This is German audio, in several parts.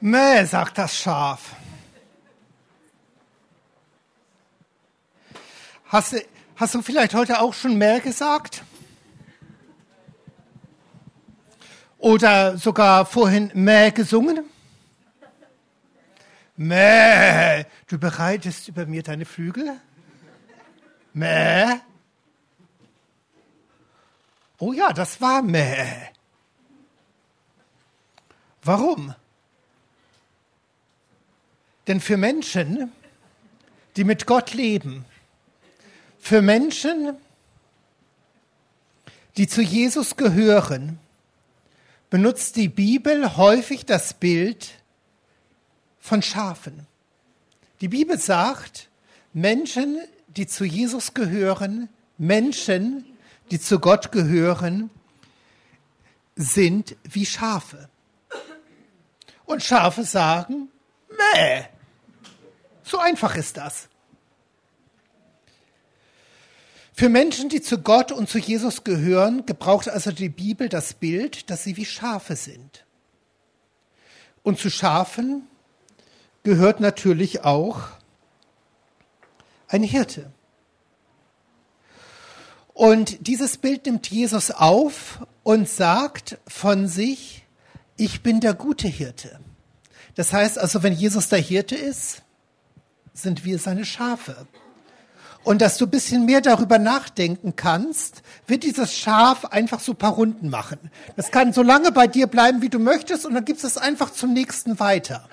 Mäh, sagt das Schaf. Hast du, hast du vielleicht heute auch schon Mäh gesagt? Oder sogar vorhin Mäh gesungen? Mäh, du bereitest über mir deine Flügel? Mäh? Oh ja, das war Mäh. Warum? Denn für Menschen, die mit Gott leben, für Menschen, die zu Jesus gehören, benutzt die Bibel häufig das Bild von Schafen. Die Bibel sagt, Menschen, die zu Jesus gehören, Menschen, die zu Gott gehören, sind wie Schafe. Und Schafe sagen, meh. So einfach ist das. Für Menschen, die zu Gott und zu Jesus gehören, gebraucht also die Bibel das Bild, dass sie wie Schafe sind. Und zu Schafen gehört natürlich auch ein Hirte. Und dieses Bild nimmt Jesus auf und sagt von sich, ich bin der gute Hirte. Das heißt also, wenn Jesus der Hirte ist, sind wir seine Schafe. Und dass du ein bisschen mehr darüber nachdenken kannst, wird dieses Schaf einfach so ein paar Runden machen. Das kann so lange bei dir bleiben, wie du möchtest, und dann gibst es einfach zum nächsten weiter.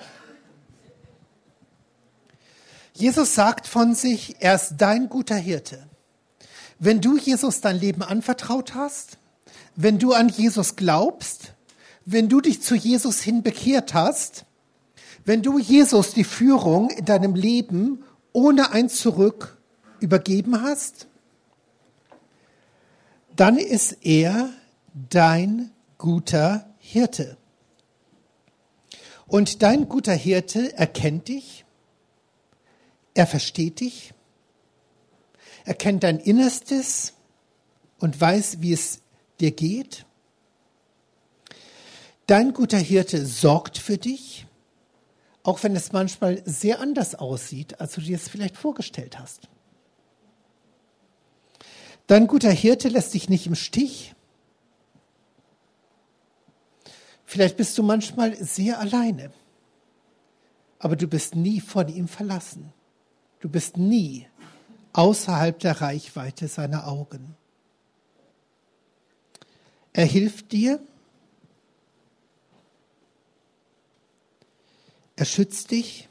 Jesus sagt von sich, er ist dein guter Hirte. Wenn du Jesus dein Leben anvertraut hast, wenn du an Jesus glaubst, wenn du dich zu Jesus hin bekehrt hast, wenn du Jesus die Führung in deinem Leben ohne ein Zurück übergeben hast, dann ist er dein guter Hirte. Und dein guter Hirte erkennt dich, er versteht dich. Er kennt dein Innerstes und weiß, wie es dir geht. Dein guter Hirte sorgt für dich, auch wenn es manchmal sehr anders aussieht, als du dir es vielleicht vorgestellt hast. Dein guter Hirte lässt dich nicht im Stich. Vielleicht bist du manchmal sehr alleine, aber du bist nie von ihm verlassen. Du bist nie außerhalb der Reichweite seiner Augen. Er hilft dir. Er schützt dich.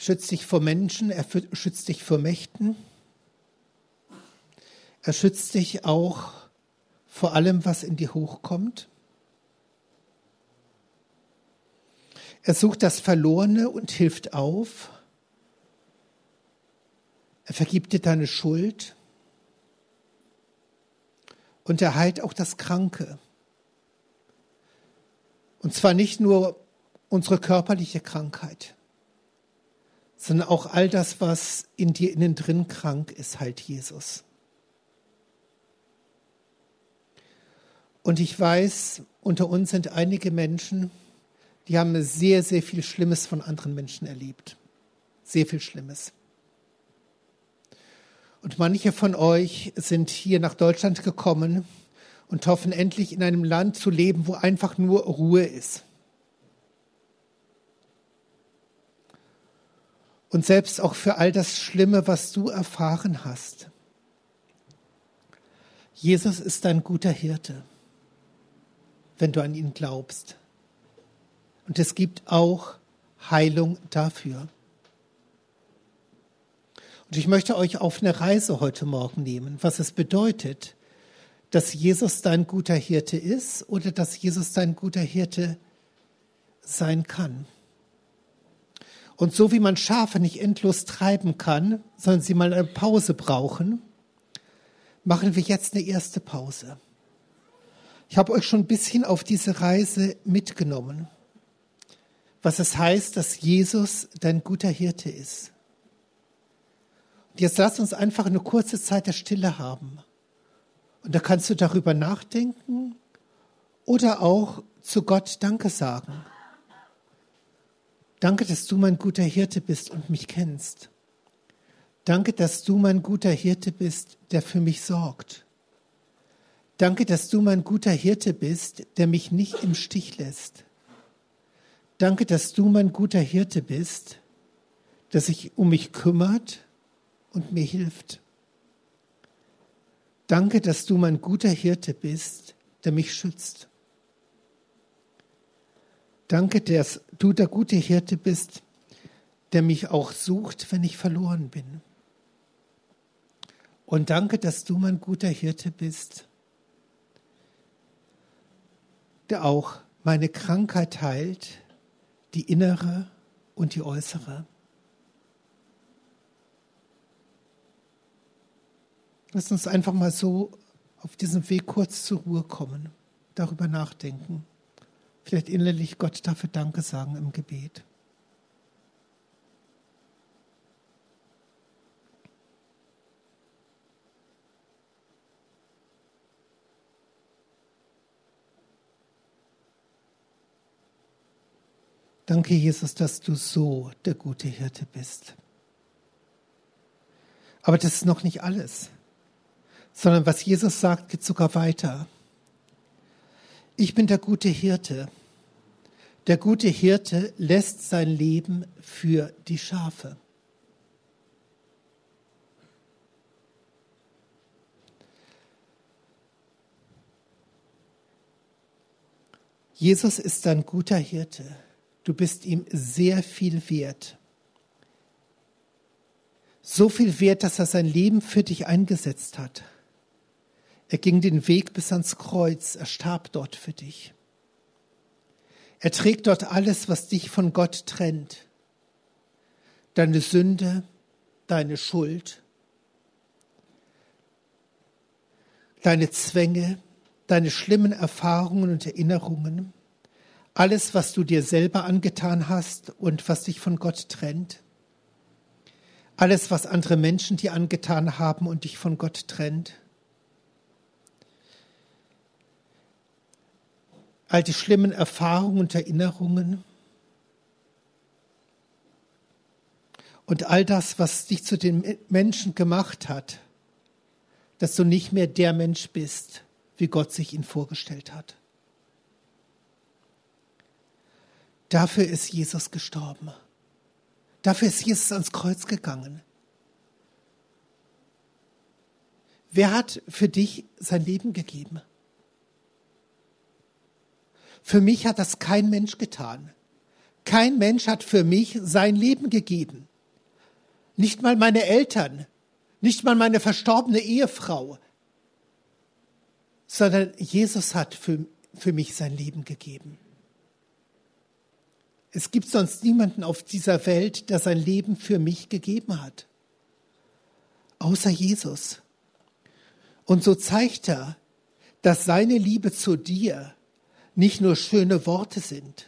schützt dich vor Menschen, er schützt dich vor Mächten. Er schützt dich auch vor allem, was in dir hochkommt. Er sucht das Verlorene und hilft auf. Er vergibt dir deine Schuld. Und er heilt auch das Kranke. Und zwar nicht nur unsere körperliche Krankheit, sondern auch all das, was in dir innen drin krank ist, heilt Jesus. Und ich weiß, unter uns sind einige Menschen, die haben sehr, sehr viel Schlimmes von anderen Menschen erlebt. Sehr viel Schlimmes. Und manche von euch sind hier nach Deutschland gekommen und hoffen endlich in einem Land zu leben, wo einfach nur Ruhe ist. Und selbst auch für all das Schlimme, was du erfahren hast. Jesus ist ein guter Hirte, wenn du an ihn glaubst. Und es gibt auch Heilung dafür. Und ich möchte euch auf eine Reise heute Morgen nehmen, was es bedeutet, dass Jesus dein guter Hirte ist oder dass Jesus dein guter Hirte sein kann. Und so wie man Schafe nicht endlos treiben kann, sondern sie mal eine Pause brauchen, machen wir jetzt eine erste Pause. Ich habe euch schon ein bisschen auf diese Reise mitgenommen was es heißt, dass Jesus dein guter Hirte ist. Und jetzt lass uns einfach eine kurze Zeit der Stille haben. Und da kannst du darüber nachdenken Oder auch zu Gott Danke sagen. Danke, dass du mein guter Hirte bist und mich kennst. Danke, dass du mein guter Hirte bist, der für mich sorgt. Danke, dass du mein guter Hirte bist, der mich nicht im Stich lässt. Danke, dass du mein guter Hirte bist, der sich um mich kümmert und mir hilft. Danke, dass du mein guter Hirte bist, der mich schützt. Danke, dass du der gute Hirte bist, der mich auch sucht, wenn ich verloren bin. Und danke, dass du mein guter Hirte bist, der auch meine Krankheit heilt, die innere und die äußere. Lass uns einfach mal so auf diesem Weg kurz zur Ruhe kommen, darüber nachdenken, vielleicht innerlich Gott dafür Danke sagen im Gebet. Danke, Jesus, dass du so der gute Hirte bist. Aber das ist noch nicht alles, sondern was Jesus sagt, geht sogar weiter. Ich bin der gute Hirte. Der gute Hirte lässt sein Leben für die Schafe. Jesus ist ein guter Hirte. Du bist ihm sehr viel wert. So viel wert, dass er sein Leben für dich eingesetzt hat. Er ging den Weg bis ans Kreuz, er starb dort für dich. Er trägt dort alles, was dich von Gott trennt. Deine Sünde, deine Schuld, deine Zwänge, deine schlimmen Erfahrungen und Erinnerungen alles, was du dir selber angetan hast und was dich von Gott trennt, alles, was andere Menschen dir angetan haben und dich von Gott trennt, all die schlimmen Erfahrungen und Erinnerungen und all das, was dich zu den Menschen gemacht hat, dass du nicht mehr der Mensch bist, wie Gott sich ihn vorgestellt hat. Dafür ist Jesus gestorben. Dafür ist Jesus ans Kreuz gegangen. Wer hat für dich sein Leben gegeben? Für mich hat das kein Mensch getan. Kein Mensch hat für mich sein Leben gegeben. Nicht mal meine Eltern, nicht mal meine verstorbene Ehefrau, sondern Jesus hat für, für mich sein Leben gegeben. Es gibt sonst niemanden auf dieser Welt, der sein Leben für mich gegeben hat, außer Jesus. Und so zeigt er, dass seine Liebe zu dir nicht nur schöne Worte sind,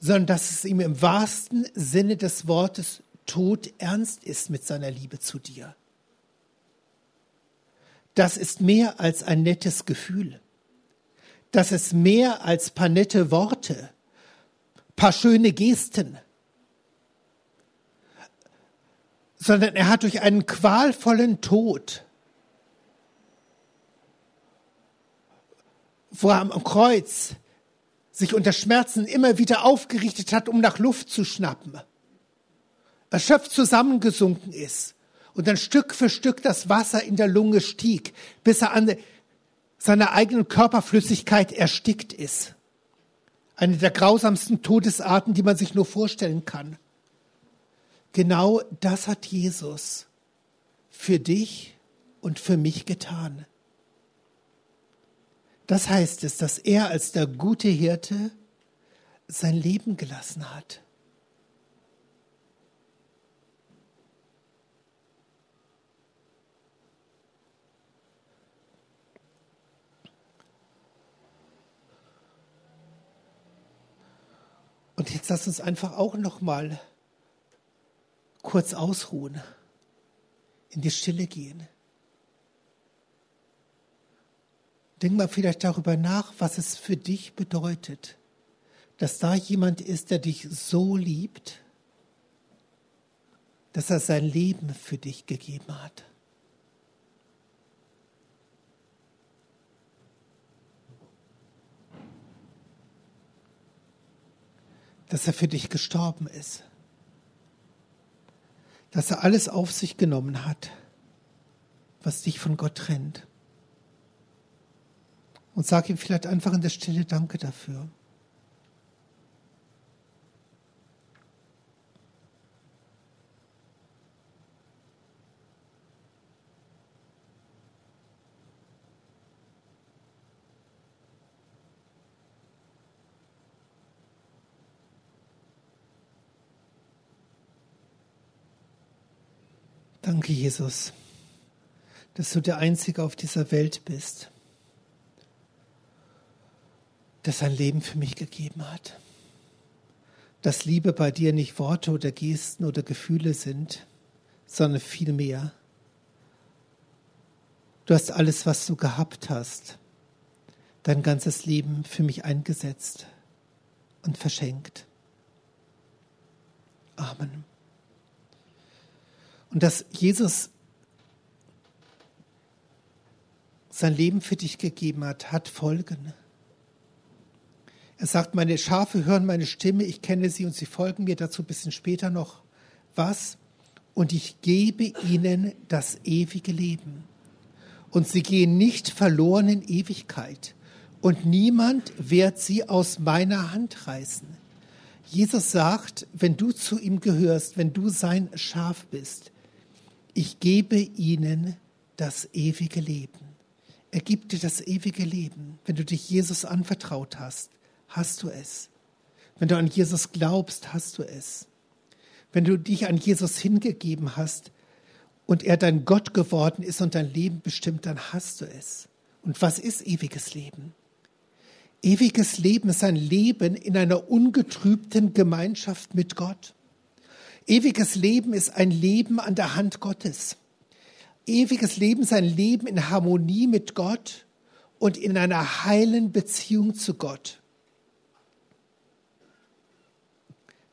sondern dass es ihm im wahrsten Sinne des Wortes tot ernst ist mit seiner Liebe zu dir. Das ist mehr als ein nettes Gefühl. Das ist mehr als paar nette Worte paar schöne Gesten, sondern er hat durch einen qualvollen Tod, wo er am Kreuz sich unter Schmerzen immer wieder aufgerichtet hat, um nach Luft zu schnappen, erschöpft zusammengesunken ist und dann Stück für Stück das Wasser in der Lunge stieg, bis er an seiner eigenen Körperflüssigkeit erstickt ist. Eine der grausamsten Todesarten, die man sich nur vorstellen kann. Genau das hat Jesus für dich und für mich getan. Das heißt es, dass er als der gute Hirte sein Leben gelassen hat. Und jetzt lass uns einfach auch noch mal kurz ausruhen, in die Stille gehen. Denk mal vielleicht darüber nach, was es für dich bedeutet, dass da jemand ist, der dich so liebt, dass er sein Leben für dich gegeben hat. Dass er für dich gestorben ist. Dass er alles auf sich genommen hat, was dich von Gott trennt und sag ihm vielleicht einfach in der Stille Danke dafür. Danke, Jesus, dass du der Einzige auf dieser Welt bist das sein Leben für mich gegeben hat. Dass Liebe bei dir nicht Worte oder Gesten oder Gefühle sind, sondern viel mehr. Du hast alles, was du gehabt hast, dein ganzes Leben für mich eingesetzt und verschenkt. Amen. Und dass Jesus sein Leben für dich gegeben hat, hat Folgen. Er sagt, meine Schafe hören meine Stimme, ich kenne sie und sie folgen mir dazu ein bisschen später noch was. Und ich gebe ihnen das ewige Leben. Und sie gehen nicht verloren in Ewigkeit. Und niemand wird sie aus meiner Hand reißen. Jesus sagt, wenn du zu ihm gehörst, wenn du sein Schaf bist, ich gebe ihnen das ewige Leben. Er gibt dir das ewige Leben, wenn du dich Jesus anvertraut hast hast du es. Wenn du an Jesus glaubst, hast du es. Wenn du dich an Jesus hingegeben hast und er dein Gott geworden ist und dein Leben bestimmt, dann hast du es. Und was ist ewiges Leben? Ewiges Leben ist ein Leben in einer ungetrübten Gemeinschaft mit Gott. Ewiges Leben ist ein Leben an der Hand Gottes. Ewiges Leben ist ein Leben in Harmonie mit Gott und in einer heilen Beziehung zu Gott.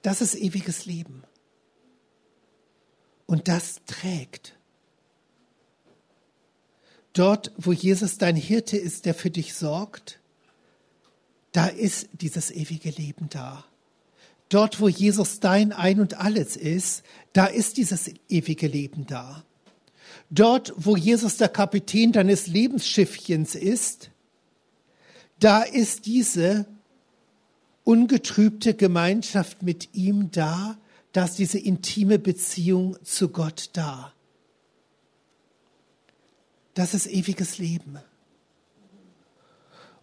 Das ist ewiges Leben. Und das trägt. Dort, wo Jesus dein Hirte ist, der für dich sorgt, da ist dieses ewige Leben da. Dort, wo Jesus dein Ein und alles ist, da ist dieses ewige Leben da. Dort, wo Jesus der Kapitän deines Lebensschiffchens ist, da ist diese ungetrübte Gemeinschaft mit ihm da, dass diese intime Beziehung zu Gott da. Das ist ewiges Leben.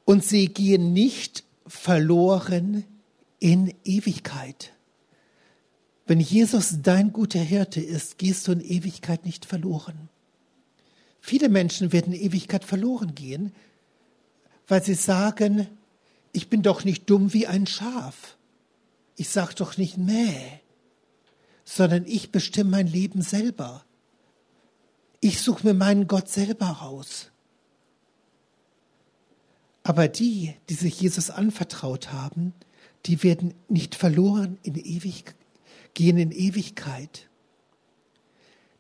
Und sie gehen nicht verloren in Ewigkeit. Wenn Jesus dein guter Hirte ist, gehst du in Ewigkeit nicht verloren. Viele Menschen werden in Ewigkeit verloren gehen, weil sie sagen, ich bin doch nicht dumm wie ein Schaf. Ich sag doch nicht mäh, sondern ich bestimme mein Leben selber. Ich suche mir meinen Gott selber raus. Aber die, die sich Jesus anvertraut haben, die werden nicht verloren in ewig, gehen in Ewigkeit.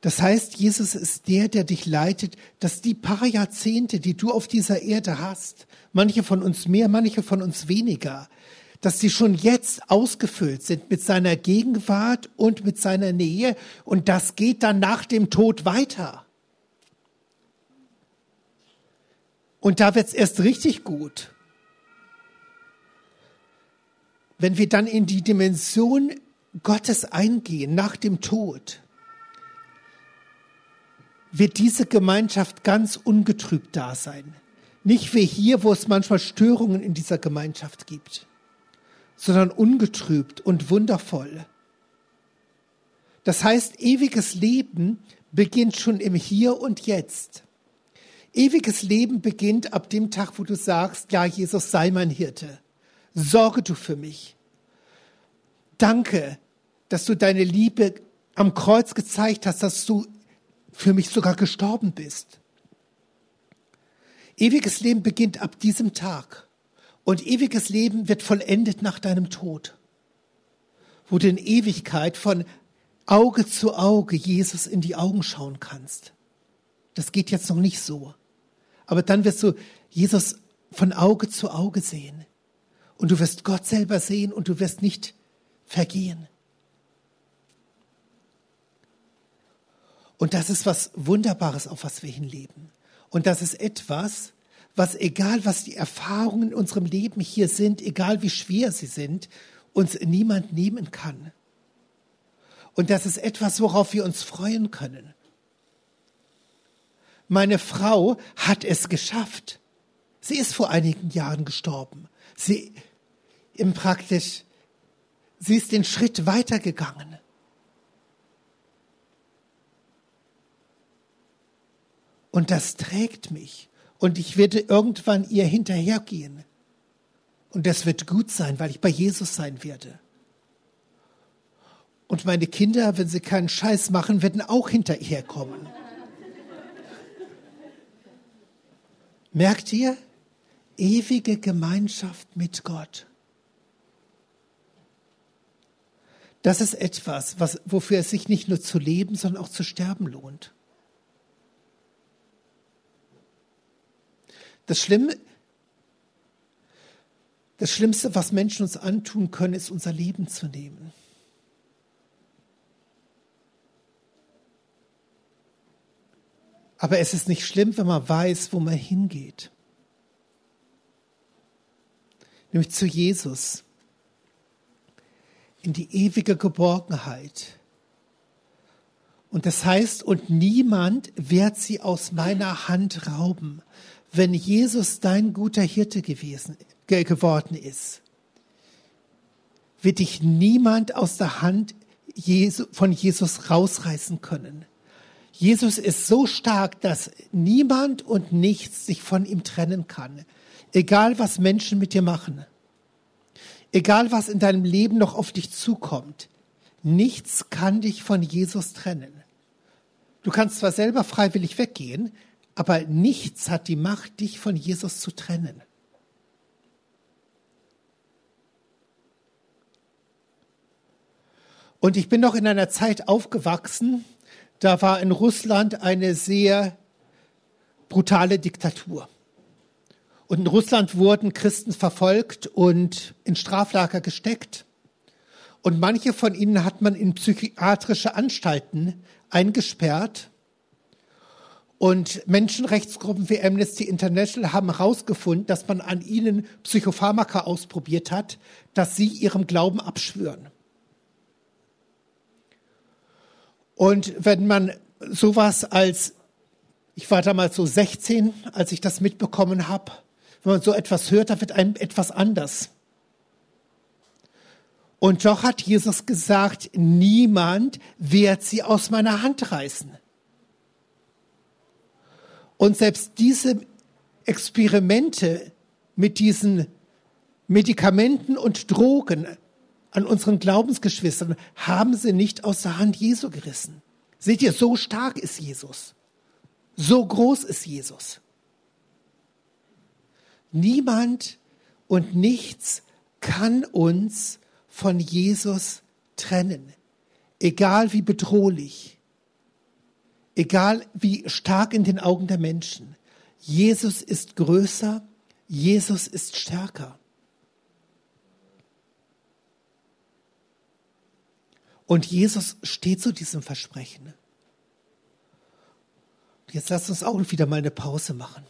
Das heißt, Jesus ist der, der dich leitet, dass die paar Jahrzehnte, die du auf dieser Erde hast, manche von uns mehr, manche von uns weniger, dass sie schon jetzt ausgefüllt sind mit seiner Gegenwart und mit seiner Nähe und das geht dann nach dem Tod weiter. Und da wird's erst richtig gut. Wenn wir dann in die Dimension Gottes eingehen nach dem Tod, wird diese Gemeinschaft ganz ungetrübt da sein. Nicht wie hier, wo es manchmal Störungen in dieser Gemeinschaft gibt, sondern ungetrübt und wundervoll. Das heißt, ewiges Leben beginnt schon im Hier und Jetzt. Ewiges Leben beginnt ab dem Tag, wo du sagst, ja, Jesus, sei mein Hirte. Sorge du für mich. Danke, dass du deine Liebe am Kreuz gezeigt hast, dass du für mich sogar gestorben bist. Ewiges Leben beginnt ab diesem Tag. Und ewiges Leben wird vollendet nach deinem Tod. Wo du in Ewigkeit von Auge zu Auge Jesus in die Augen schauen kannst. Das geht jetzt noch nicht so. Aber dann wirst du Jesus von Auge zu Auge sehen. Und du wirst Gott selber sehen und du wirst nicht vergehen. Und das ist was Wunderbares, auf was wir hinleben. Und das ist etwas, was egal was die Erfahrungen in unserem Leben hier sind, egal wie schwer sie sind, uns niemand nehmen kann. Und das ist etwas, worauf wir uns freuen können. Meine Frau hat es geschafft. Sie ist vor einigen Jahren gestorben. Sie im praktisch, sie ist den Schritt weitergegangen. Und das trägt mich. Und ich werde irgendwann ihr hinterhergehen. Und das wird gut sein, weil ich bei Jesus sein werde. Und meine Kinder, wenn sie keinen Scheiß machen, werden auch hinterher kommen. Merkt ihr? Ewige Gemeinschaft mit Gott. Das ist etwas, was, wofür es sich nicht nur zu leben, sondern auch zu sterben lohnt. Das Schlimme, das Schlimmste, was Menschen uns antun können, ist unser Leben zu nehmen. Aber es ist nicht schlimm, wenn man weiß, wo man hingeht. Nämlich zu Jesus. In die ewige Geborgenheit. Und das heißt, und niemand wird sie aus meiner Hand rauben wenn Jesus dein guter Hirte gewesen, geworden ist, wird dich niemand aus der Hand Jesu, von Jesus rausreißen können. Jesus ist so stark, dass niemand und nichts sich von ihm trennen kann. Egal was Menschen mit dir machen. Egal was in deinem Leben noch auf dich zukommt. Nichts kann dich von Jesus trennen. Du kannst zwar selber freiwillig weggehen, aber nichts hat die Macht, dich von Jesus zu trennen. Und ich bin noch in einer Zeit aufgewachsen, da war in Russland eine sehr brutale Diktatur. Und in Russland wurden Christen verfolgt und in Straflager gesteckt. Und manche von ihnen hat man in psychiatrische Anstalten eingesperrt und Menschenrechtsgruppen wie Amnesty International haben herausgefunden, dass man an ihnen Psychopharmaka ausprobiert hat, dass sie ihrem Glauben abschwören. Und wenn man sowas als, ich war damals so 16, als ich das mitbekommen habe, wenn man so etwas hört, da wird einem etwas anders. Und doch hat Jesus gesagt, niemand wird sie aus meiner Hand reißen. Und selbst diese Experimente mit diesen Medikamenten und Drogen an unseren Glaubensgeschwistern haben sie nicht aus der Hand Jesu gerissen. Seht ihr, so stark ist Jesus. So groß ist Jesus. Niemand und nichts kann uns von Jesus trennen, egal wie bedrohlich, egal wie stark in den Augen der Menschen. Jesus ist größer, Jesus ist stärker. Und Jesus steht zu diesem Versprechen. Jetzt lasst uns auch wieder mal eine Pause machen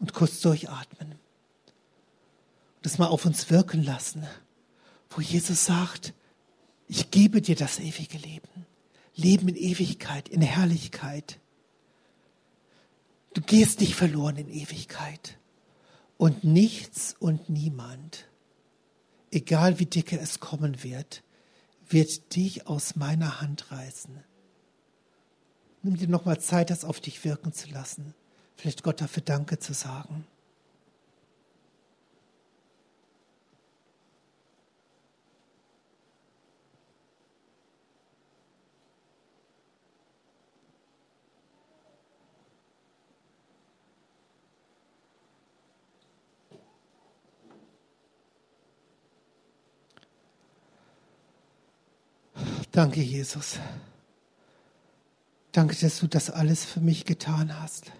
und kurz durchatmen. Und das mal auf uns wirken lassen, wo Jesus sagt, ich gebe dir das ewige Leben. Leben in Ewigkeit, in Herrlichkeit. Du gehst nicht verloren in Ewigkeit. Und nichts und niemand, egal wie dicke es kommen wird, wird dich aus meiner Hand reißen. Nimm dir nochmal Zeit, das auf dich wirken zu lassen. Vielleicht Gott dafür Danke zu sagen. Danke, Jesus. Danke, dass du das alles für mich getan hast.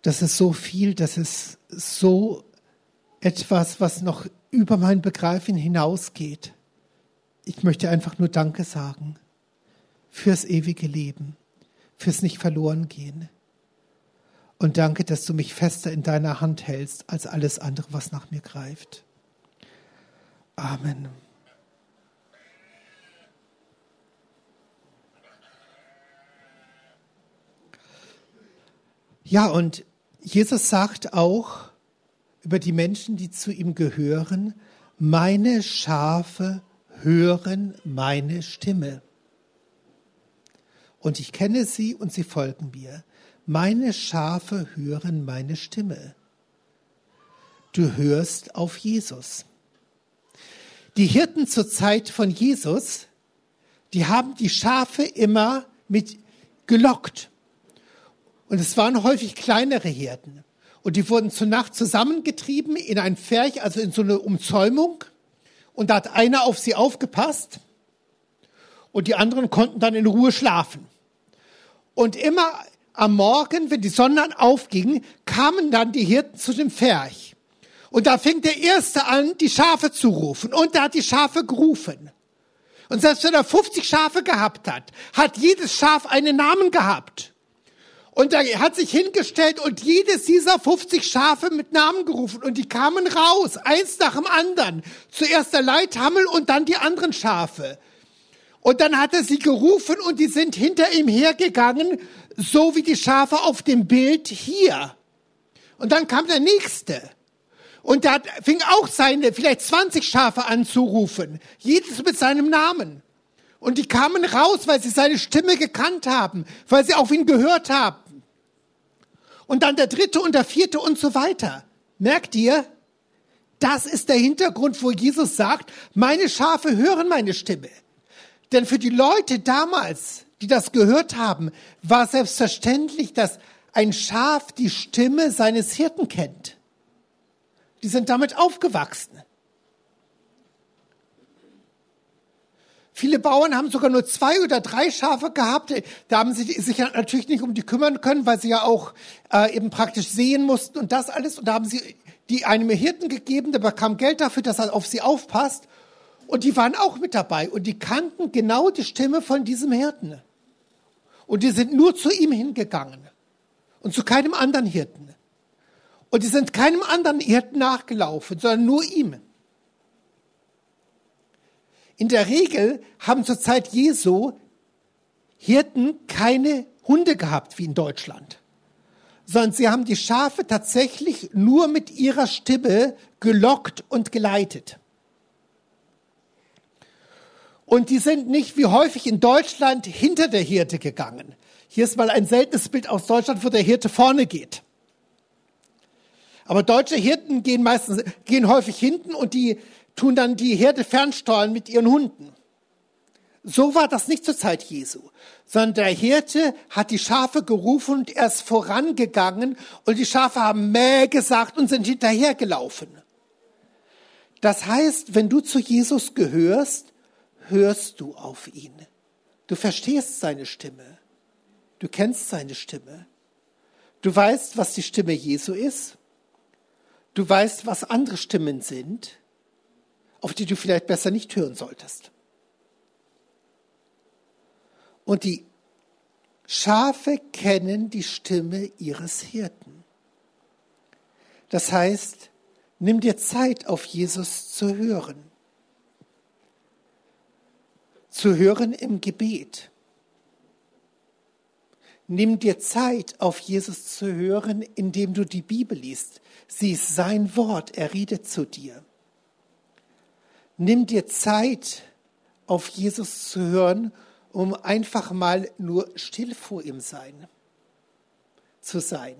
Das ist so viel, das ist so etwas, was noch über mein Begreifen hinausgeht. Ich möchte einfach nur Danke sagen fürs ewige Leben, fürs nicht verloren gehen. Und danke, dass du mich fester in deiner Hand hältst als alles andere, was nach mir greift. Amen. Ja, und Jesus sagt auch über die Menschen, die zu ihm gehören, meine Schafe hören meine Stimme. Und ich kenne sie und sie folgen mir. Meine Schafe hören meine Stimme. Du hörst auf Jesus. Die Hirten zur Zeit von Jesus, die haben die Schafe immer mit gelockt. Und es waren häufig kleinere Hirten. Und die wurden zur Nacht zusammengetrieben in ein Pferch, also in so eine Umzäumung. Und da hat einer auf sie aufgepasst. Und die anderen konnten dann in Ruhe schlafen. Und immer am Morgen, wenn die Sonne aufging, kamen dann die Hirten zu dem Pferch. Und da fing der Erste an, die Schafe zu rufen. Und er hat die Schafe gerufen. Und selbst wenn er 50 Schafe gehabt hat, hat jedes Schaf einen Namen gehabt. Und er hat sich hingestellt und jedes dieser 50 Schafe mit Namen gerufen. Und die kamen raus, eins nach dem anderen. Zuerst der Leithammel und dann die anderen Schafe. Und dann hat er sie gerufen und die sind hinter ihm hergegangen, so wie die Schafe auf dem Bild hier. Und dann kam der nächste. Und der fing auch seine vielleicht 20 Schafe an zu rufen. Jedes mit seinem Namen. Und die kamen raus, weil sie seine Stimme gekannt haben, weil sie auf ihn gehört haben und dann der dritte und der vierte und so weiter. Merkt ihr? Das ist der Hintergrund, wo Jesus sagt, meine Schafe hören meine Stimme. Denn für die Leute damals, die das gehört haben, war selbstverständlich, dass ein Schaf die Stimme seines Hirten kennt. Die sind damit aufgewachsen. Viele Bauern haben sogar nur zwei oder drei Schafe gehabt. Da haben sie sich natürlich nicht um die kümmern können, weil sie ja auch äh, eben praktisch sehen mussten und das alles. Und da haben sie die einem Hirten gegeben, der bekam Geld dafür, dass er auf sie aufpasst. Und die waren auch mit dabei und die kannten genau die Stimme von diesem Hirten. Und die sind nur zu ihm hingegangen und zu keinem anderen Hirten. Und die sind keinem anderen Hirten nachgelaufen, sondern nur ihm. In der Regel haben zur Zeit Jesu Hirten keine Hunde gehabt wie in Deutschland, sondern sie haben die Schafe tatsächlich nur mit ihrer Stimme gelockt und geleitet. Und die sind nicht wie häufig in Deutschland hinter der Hirte gegangen. Hier ist mal ein seltenes Bild aus Deutschland, wo der Hirte vorne geht. Aber deutsche Hirten gehen meistens, gehen häufig hinten und die tun dann die Herde fernsteuern mit ihren Hunden. So war das nicht zur Zeit Jesu, sondern der Hirte hat die Schafe gerufen und er ist vorangegangen und die Schafe haben Mäh gesagt und sind hinterhergelaufen. Das heißt, wenn du zu Jesus gehörst, hörst du auf ihn. Du verstehst seine Stimme. Du kennst seine Stimme. Du weißt, was die Stimme Jesu ist. Du weißt, was andere Stimmen sind auf die du vielleicht besser nicht hören solltest. Und die Schafe kennen die Stimme ihres Hirten. Das heißt, nimm dir Zeit, auf Jesus zu hören. Zu hören im Gebet. Nimm dir Zeit, auf Jesus zu hören, indem du die Bibel liest. Sie ist sein Wort, er redet zu dir. Nimm dir Zeit, auf Jesus zu hören, um einfach mal nur still vor ihm sein, zu sein.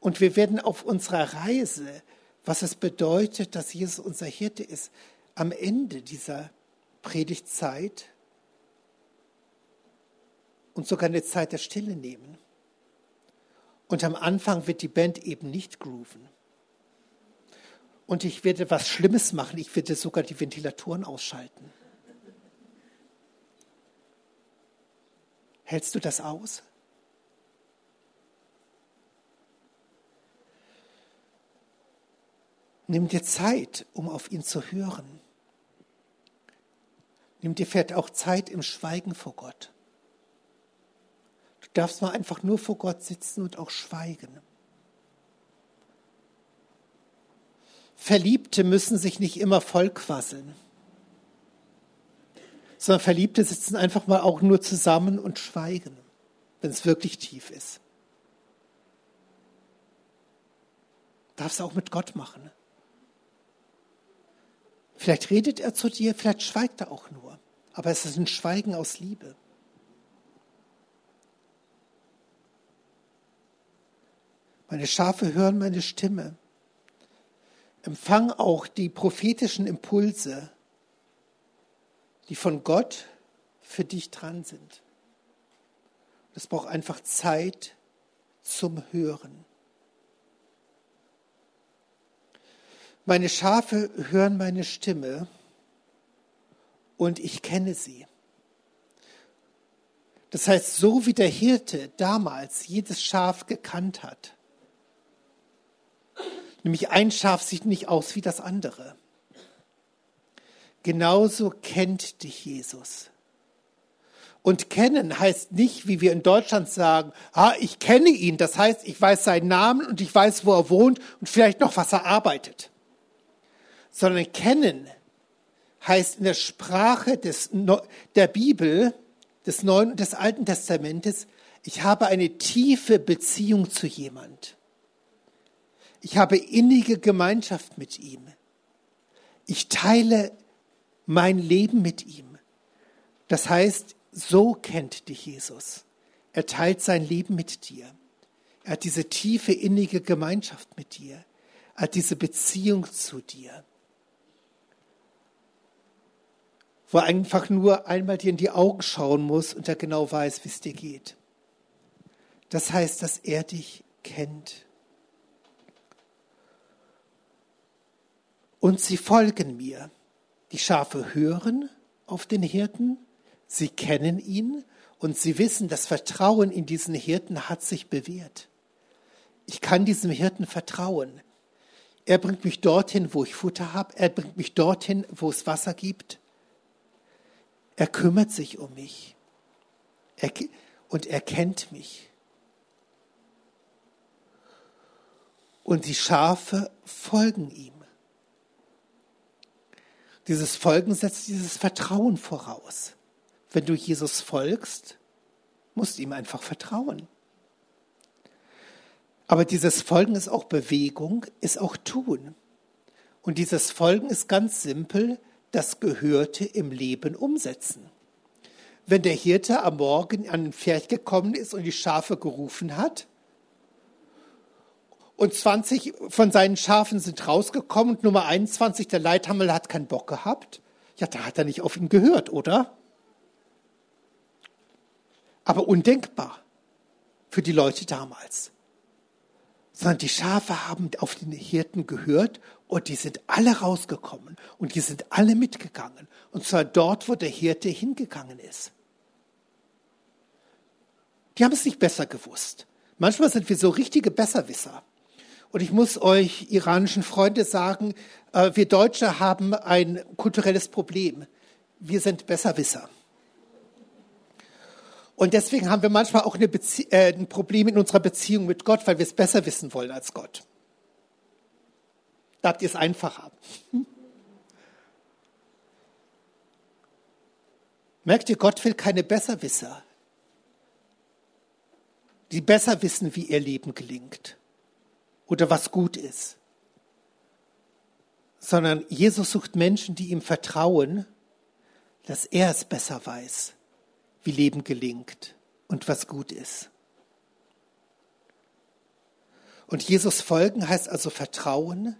Und wir werden auf unserer Reise, was es bedeutet, dass Jesus unser Hirte ist, am Ende dieser Predigtzeit und sogar eine Zeit der Stille nehmen. Und am Anfang wird die Band eben nicht grooven und ich werde was Schlimmes machen. Ich werde sogar die Ventilatoren ausschalten. Hältst du das aus? Nimm dir Zeit, um auf ihn zu hören. Nimm dir vielleicht auch Zeit im Schweigen vor Gott. Du darfst mal einfach nur vor Gott sitzen und auch schweigen. Verliebte müssen sich nicht immer vollquasseln, sondern Verliebte sitzen einfach mal auch nur zusammen und schweigen, wenn es wirklich tief ist. Darfst du auch mit Gott machen. Vielleicht redet er zu dir, vielleicht schweigt er auch nur, aber es ist ein Schweigen aus Liebe. Meine Schafe hören meine Stimme empfang auch die prophetischen Impulse, die von Gott für dich dran sind. Es braucht einfach Zeit zum Hören. Meine Schafe hören meine Stimme und ich kenne sie. Das heißt, so wie der Hirte damals jedes Schaf gekannt hat, Nämlich ein Schaf sieht nicht aus wie das andere. Genauso kennt dich Jesus. Und kennen heißt nicht, wie wir in Deutschland sagen, ah, ich kenne ihn. Das heißt, ich weiß seinen Namen und ich weiß, wo er wohnt und vielleicht noch, was er arbeitet. Sondern kennen heißt in der Sprache des, der Bibel, des Neuen und des Alten Testamentes, ich habe eine tiefe Beziehung zu jemand. Ich habe innige Gemeinschaft mit ihm. Ich teile mein Leben mit ihm. Das heißt, so kennt dich Jesus. Er teilt sein Leben mit dir. Er hat diese tiefe, innige Gemeinschaft mit dir. Er hat diese Beziehung zu dir. Wo er einfach nur einmal dir in die Augen schauen muss und er genau weiß, wie es dir geht. Das heißt, dass er dich kennt. Und sie folgen mir. Die Schafe hören auf den Hirten, sie kennen ihn und sie wissen, das Vertrauen in diesen Hirten hat sich bewährt. Ich kann diesem Hirten vertrauen. Er bringt mich dorthin, wo ich Futter habe. Er bringt mich dorthin, wo es Wasser gibt. Er kümmert sich um mich. Er, und er kennt mich. Und die Schafe folgen ihm. Dieses Folgen setzt dieses Vertrauen voraus. Wenn du Jesus folgst, musst du ihm einfach vertrauen. Aber dieses Folgen ist auch Bewegung, ist auch Tun. Und dieses Folgen ist ganz simpel, das Gehörte im Leben umsetzen. Wenn der Hirte am Morgen an den Pferd gekommen ist und die Schafe gerufen hat, und 20 von seinen Schafen sind rausgekommen und Nummer 21, der Leithammel, hat keinen Bock gehabt. Ja, da hat er nicht auf ihn gehört, oder? Aber undenkbar für die Leute damals. Sondern die Schafe haben auf den Hirten gehört und die sind alle rausgekommen und die sind alle mitgegangen. Und zwar dort, wo der Hirte hingegangen ist. Die haben es nicht besser gewusst. Manchmal sind wir so richtige Besserwisser. Und ich muss euch iranischen Freunde sagen, äh, wir Deutsche haben ein kulturelles Problem. Wir sind Besserwisser. Und deswegen haben wir manchmal auch äh, ein Problem in unserer Beziehung mit Gott, weil wir es besser wissen wollen als Gott. Da habt ihr es einfacher. Merkt ihr, Gott will keine Besserwisser, die besser wissen, wie ihr Leben gelingt oder was gut ist, sondern Jesus sucht Menschen, die ihm vertrauen, dass er es besser weiß, wie Leben gelingt und was gut ist. Und Jesus folgen heißt also Vertrauen,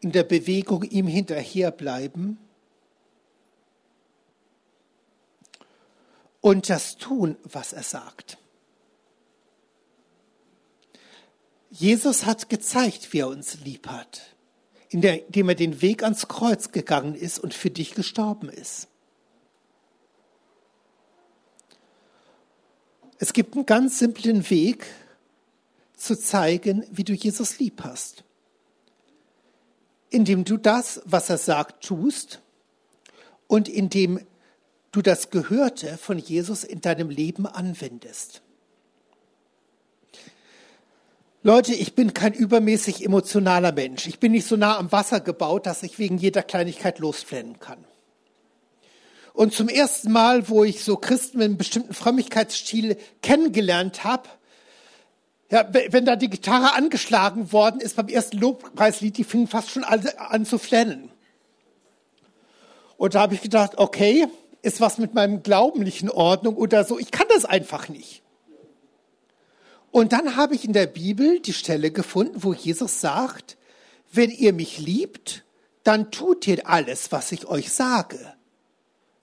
in der Bewegung ihm hinterherbleiben und das tun, was er sagt. Jesus hat gezeigt, wie er uns lieb hat, indem er den Weg ans Kreuz gegangen ist und für dich gestorben ist. Es gibt einen ganz simplen Weg zu zeigen, wie du Jesus lieb hast. Indem du das, was er sagt, tust und indem du das Gehörte von Jesus in deinem Leben anwendest. Leute, ich bin kein übermäßig emotionaler Mensch. Ich bin nicht so nah am Wasser gebaut, dass ich wegen jeder Kleinigkeit losflennen kann. Und zum ersten Mal, wo ich so Christen mit einem bestimmten Frömmigkeitsstil kennengelernt habe, ja, wenn da die Gitarre angeschlagen worden ist beim ersten Lobpreislied, die fingen fast schon alle an zu flennen. Und da habe ich gedacht, okay, ist was mit meinem Glauben nicht in Ordnung oder so. Ich kann das einfach nicht. Und dann habe ich in der Bibel die Stelle gefunden, wo Jesus sagt, wenn ihr mich liebt, dann tut ihr alles, was ich euch sage.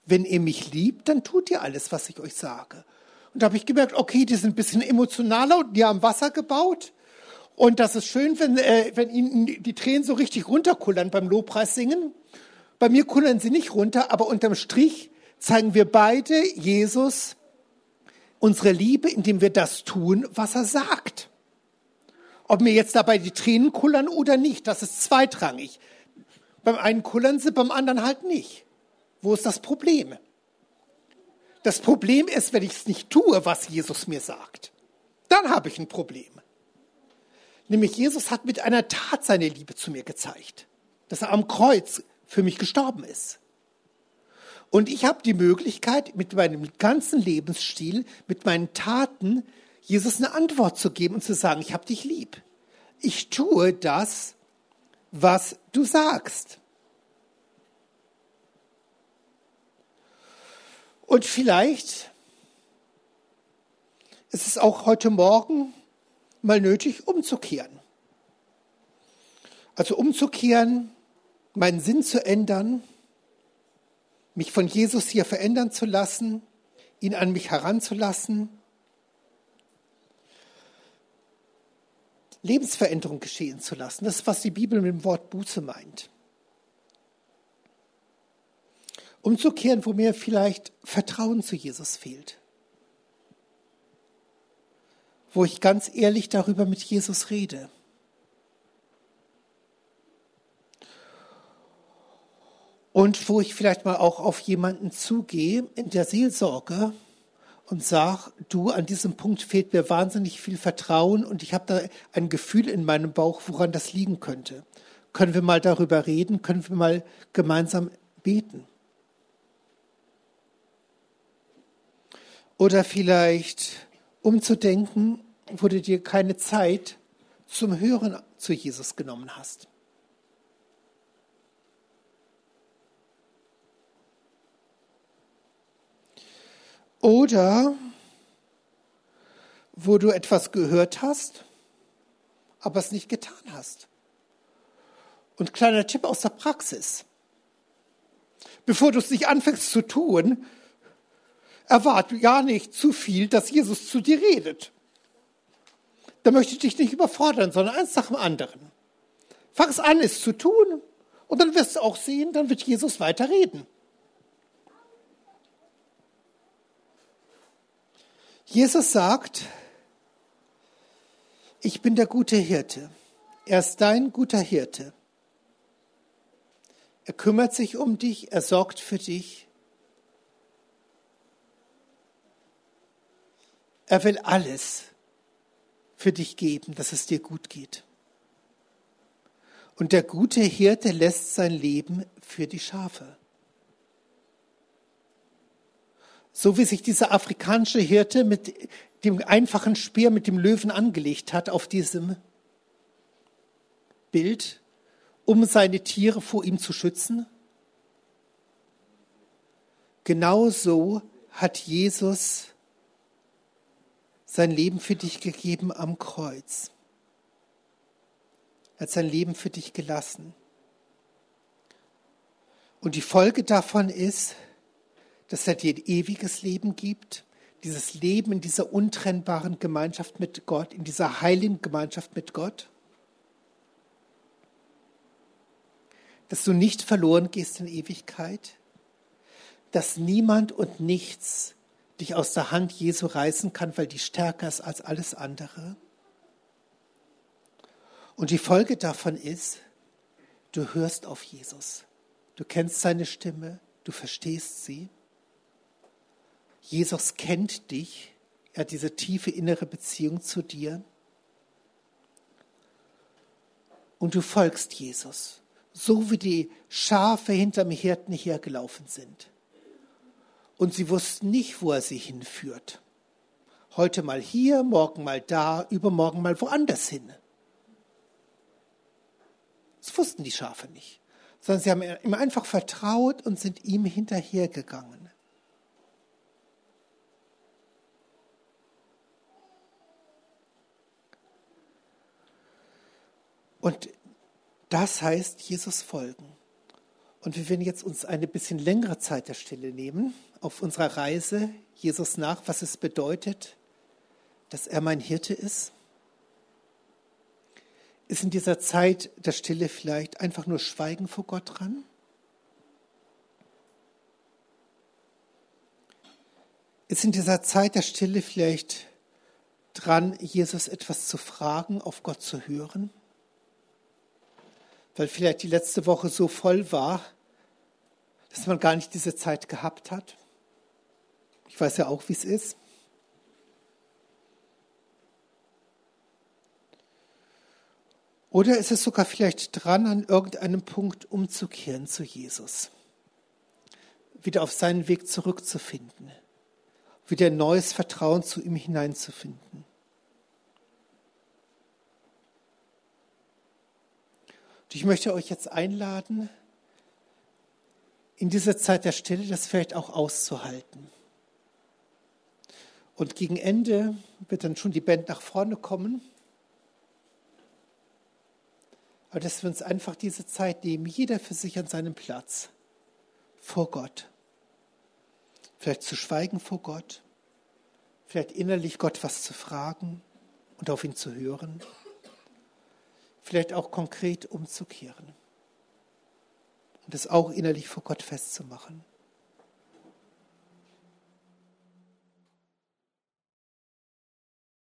Wenn ihr mich liebt, dann tut ihr alles, was ich euch sage. Und da habe ich gemerkt, okay, die sind ein bisschen emotionaler und die haben Wasser gebaut. Und das ist schön, wenn, äh, wenn ihnen die Tränen so richtig runterkullern beim Lobpreis singen. Bei mir kullern sie nicht runter, aber unterm Strich zeigen wir beide Jesus unsere Liebe, indem wir das tun, was er sagt. Ob mir jetzt dabei die Tränen kullern oder nicht, das ist zweitrangig. Beim einen kullern sie, beim anderen halt nicht. Wo ist das Problem? Das Problem ist, wenn ich es nicht tue, was Jesus mir sagt. Dann habe ich ein Problem. Nämlich Jesus hat mit einer Tat seine Liebe zu mir gezeigt, dass er am Kreuz für mich gestorben ist. Und ich habe die Möglichkeit, mit meinem ganzen Lebensstil, mit meinen Taten, Jesus eine Antwort zu geben und zu sagen, ich habe dich lieb. Ich tue das, was du sagst. Und vielleicht ist es auch heute Morgen mal nötig, umzukehren. Also umzukehren, meinen Sinn zu ändern mich von Jesus hier verändern zu lassen, ihn an mich heranzulassen, Lebensveränderung geschehen zu lassen. Das ist, was die Bibel mit dem Wort Buße meint. Umzukehren, wo mir vielleicht Vertrauen zu Jesus fehlt. Wo ich ganz ehrlich darüber mit Jesus rede. Und wo ich vielleicht mal auch auf jemanden zugehe in der Seelsorge und sage, du, an diesem Punkt fehlt mir wahnsinnig viel Vertrauen und ich habe da ein Gefühl in meinem Bauch, woran das liegen könnte. Können wir mal darüber reden? Können wir mal gemeinsam beten? Oder vielleicht umzudenken, wo du dir keine Zeit zum Hören zu Jesus genommen hast. Oder wo du etwas gehört hast, aber es nicht getan hast. Und kleiner Tipp aus der Praxis. Bevor du es nicht anfängst zu tun, erwarte ja nicht zu viel, dass Jesus zu dir redet. Da möchte ich dich nicht überfordern, sondern eins nach dem anderen. Fang es an, es zu tun, und dann wirst du auch sehen, dann wird Jesus weiter reden. Jesus sagt, ich bin der gute Hirte. Er ist dein guter Hirte. Er kümmert sich um dich, er sorgt für dich. Er will alles für dich geben, dass es dir gut geht. Und der gute Hirte lässt sein Leben für die Schafe. So wie sich dieser afrikanische Hirte mit dem einfachen Speer mit dem Löwen angelegt hat auf diesem Bild, um seine Tiere vor ihm zu schützen. Genauso hat Jesus sein Leben für dich gegeben am Kreuz. Er hat sein Leben für dich gelassen. Und die Folge davon ist, dass er dir ewiges Leben gibt, dieses Leben in dieser untrennbaren Gemeinschaft mit Gott, in dieser heiligen Gemeinschaft mit Gott, dass du nicht verloren gehst in Ewigkeit, dass niemand und nichts dich aus der Hand Jesu reißen kann, weil die stärker ist als alles andere. Und die Folge davon ist, du hörst auf Jesus. Du kennst seine Stimme, du verstehst sie. Jesus kennt dich, er hat diese tiefe innere Beziehung zu dir. Und du folgst Jesus, so wie die Schafe hinterm Hirten hergelaufen sind. Und sie wussten nicht, wo er sie hinführt. Heute mal hier, morgen mal da, übermorgen mal woanders hin. Das wussten die Schafe nicht, sondern sie haben ihm einfach vertraut und sind ihm hinterhergegangen. Und das heißt Jesus folgen. Und wir werden jetzt uns eine bisschen längere Zeit der Stille nehmen auf unserer Reise Jesus nach, was es bedeutet, dass er mein Hirte ist. Ist in dieser Zeit der Stille vielleicht einfach nur Schweigen vor Gott dran? Ist in dieser Zeit der Stille vielleicht dran, Jesus etwas zu fragen, auf Gott zu hören? Weil vielleicht die letzte Woche so voll war, dass man gar nicht diese Zeit gehabt hat. Ich weiß ja auch, wie es ist. Oder ist es sogar vielleicht dran, an irgendeinem Punkt umzukehren zu Jesus, wieder auf seinen Weg zurückzufinden, wieder neues Vertrauen zu ihm hineinzufinden. Und ich möchte euch jetzt einladen, in dieser Zeit der Stille das vielleicht auch auszuhalten. Und gegen Ende wird dann schon die Band nach vorne kommen. Aber dass wir uns einfach diese Zeit nehmen, jeder für sich an seinem Platz, vor Gott. Vielleicht zu schweigen vor Gott, vielleicht innerlich Gott was zu fragen und auf ihn zu hören vielleicht auch konkret umzukehren und es auch innerlich vor Gott festzumachen.